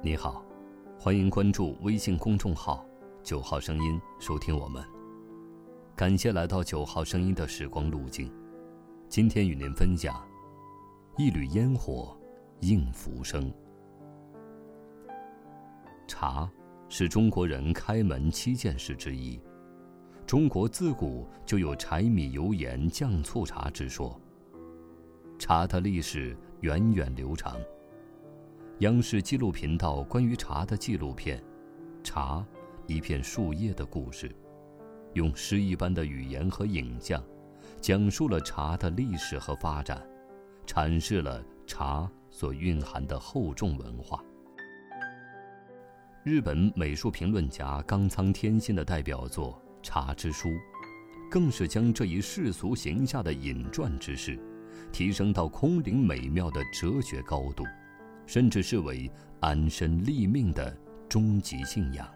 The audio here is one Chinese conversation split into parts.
你好，欢迎关注微信公众号“九号声音”，收听我们。感谢来到九号声音的时光路径。今天与您分享：一缕烟火应浮生。茶是中国人开门七件事之一。中国自古就有柴米油盐酱醋茶之说。茶的历史源远流长。央视纪录频道关于茶的纪录片《茶：一片树叶的故事》，用诗一般的语言和影像，讲述了茶的历史和发展，阐释了茶所蕴含的厚重文化。日本美术评论家冈仓天心的代表作《茶之书》，更是将这一世俗形象的隐传之事，提升到空灵美妙的哲学高度。甚至视为安身立命的终极信仰。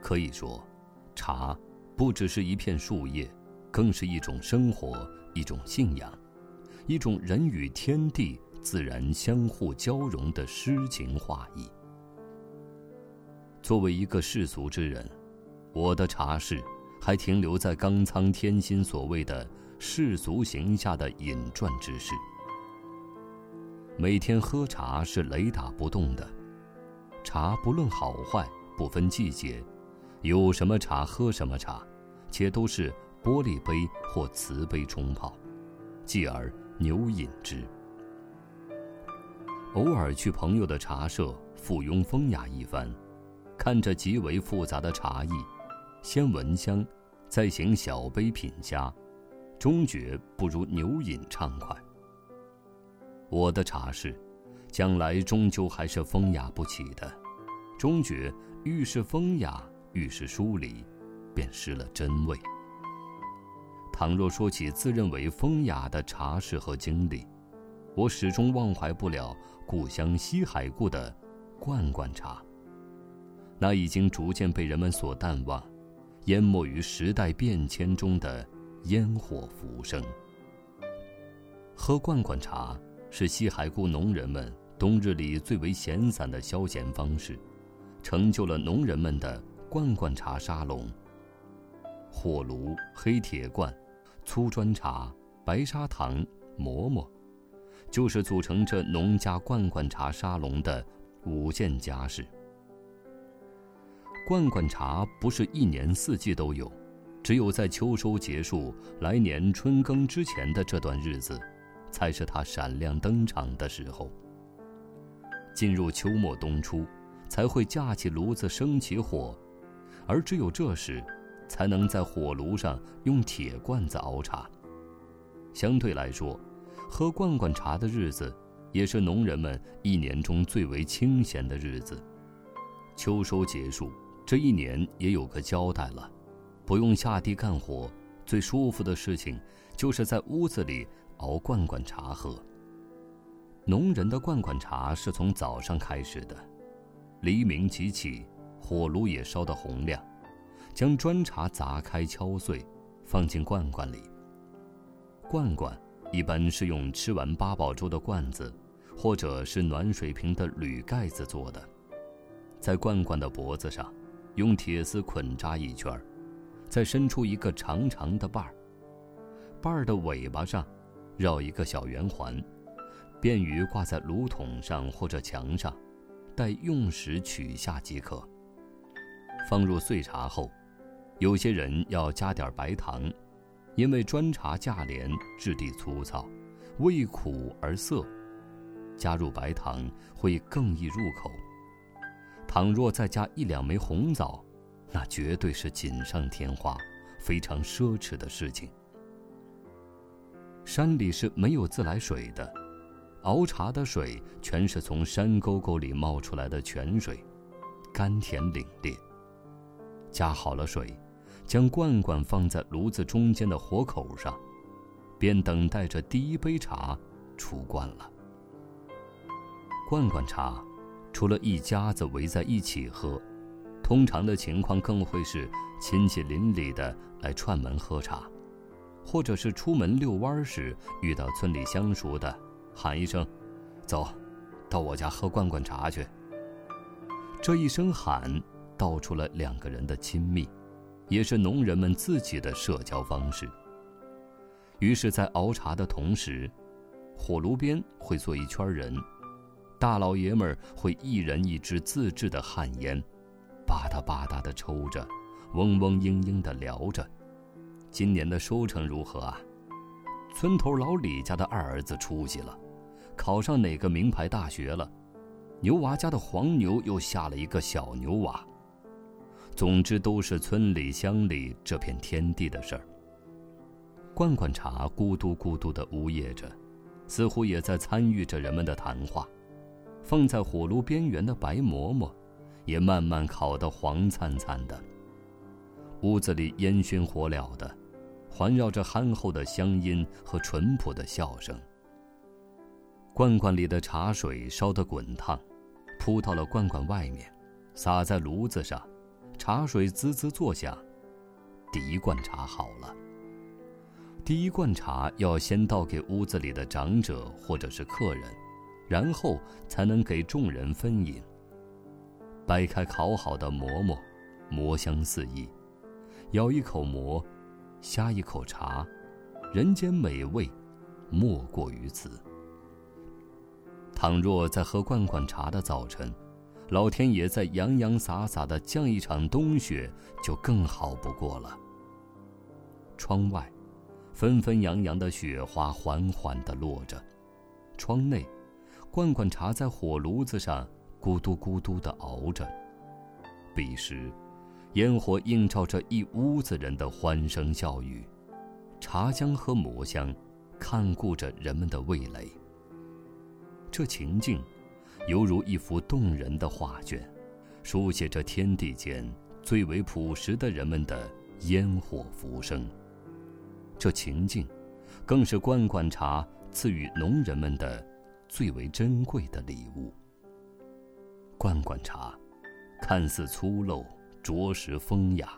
可以说，茶不只是一片树叶，更是一种生活，一种信仰，一种人与天地自然相互交融的诗情画意。作为一个世俗之人，我的茶室还停留在冈仓天心所谓的世俗形下的隐传之事。每天喝茶是雷打不动的，茶不论好坏，不分季节，有什么茶喝什么茶，且都是玻璃杯或瓷杯冲泡，继而牛饮之。偶尔去朋友的茶社附庸风雅一番，看着极为复杂的茶艺，先闻香，再行小杯品虾，终觉不如牛饮畅快。我的茶室，将来终究还是风雅不起的。终觉愈是风雅，愈是疏离，便失了真味。倘若说起自认为风雅的茶室和经历，我始终忘怀不了故乡西海固的罐罐茶。那已经逐渐被人们所淡忘，淹没于时代变迁中的烟火浮生。喝罐罐茶。是西海固农人们冬日里最为闲散的消闲方式，成就了农人们的罐罐茶沙龙。火炉、黑铁罐、粗砖茶、白砂糖、馍馍，就是组成这农家罐罐茶沙龙的五件家事。罐罐茶不是一年四季都有，只有在秋收结束、来年春耕之前的这段日子。才是它闪亮登场的时候。进入秋末冬初，才会架起炉子生起火，而只有这时，才能在火炉上用铁罐子熬茶。相对来说，喝罐罐茶的日子，也是农人们一年中最为清闲的日子。秋收结束，这一年也有个交代了，不用下地干活，最舒服的事情，就是在屋子里。熬罐罐茶喝。农人的罐罐茶是从早上开始的，黎明即起，火炉也烧得红亮，将砖茶砸开敲碎，放进罐罐里。罐罐一般是用吃完八宝粥的罐子，或者是暖水瓶的铝盖子做的，在罐罐的脖子上，用铁丝捆扎一圈再伸出一个长长的把儿，把儿的尾巴上。绕一个小圆环，便于挂在炉筒上或者墙上，待用时取下即可。放入碎茶后，有些人要加点白糖，因为砖茶价廉，质地粗糙，味苦而涩，加入白糖会更易入口。倘若再加一两枚红枣，那绝对是锦上添花，非常奢侈的事情。山里是没有自来水的，熬茶的水全是从山沟沟里冒出来的泉水，甘甜凛冽。加好了水，将罐罐放在炉子中间的火口上，便等待着第一杯茶出罐了。罐罐茶，除了一家子围在一起喝，通常的情况更会是亲戚邻里的来串门喝茶。或者是出门遛弯时遇到村里相熟的，喊一声：“走，到我家喝罐罐茶去。”这一声喊，道出了两个人的亲密，也是农人们自己的社交方式。于是，在熬茶的同时，火炉边会坐一圈人，大老爷们会一人一支自制的旱烟，吧嗒吧嗒的抽着，嗡嗡嘤嘤的聊着，今年的收成如何啊？村头老李家的二儿子出息了，考上哪个名牌大学了？牛娃家的黄牛又下了一个小牛娃。总之，都是村里乡里这片天地的事儿。罐罐茶咕嘟咕嘟的呜咽着，似乎也在参与着人们的谈话。放在火炉边缘的白馍馍，也慢慢烤得黄灿灿的。屋子里烟熏火燎的。环绕着憨厚的乡音和淳朴的笑声。罐罐里的茶水烧得滚烫，扑到了罐罐外面，洒在炉子上，茶水滋滋作响。第一罐茶好了。第一罐茶要先倒给屋子里的长者或者是客人，然后才能给众人分饮。掰开烤好的馍馍，馍香四溢，咬一口馍。呷一口茶，人间美味，莫过于此。倘若在喝罐罐茶的早晨，老天爷在洋洋洒洒的降一场冬雪，就更好不过了。窗外，纷纷扬扬的雪花缓缓地落着；窗内，罐罐茶在火炉子上咕嘟咕嘟地熬着。彼时。烟火映照着一屋子人的欢声笑语，茶香和馍香，看顾着人们的味蕾。这情境，犹如一幅动人的画卷，书写着天地间最为朴实的人们的烟火浮生。这情境，更是罐罐茶赐予农人们的最为珍贵的礼物。罐罐茶，看似粗陋。着实风雅，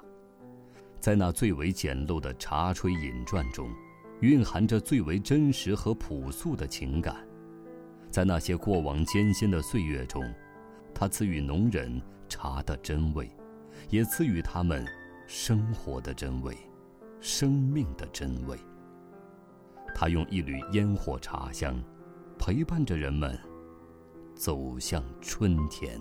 在那最为简陋的茶炊饮馔中，蕴含着最为真实和朴素的情感。在那些过往艰辛的岁月中，它赐予农人茶的真味，也赐予他们生活的真味，生命的真味。他用一缕烟火茶香，陪伴着人们走向春天。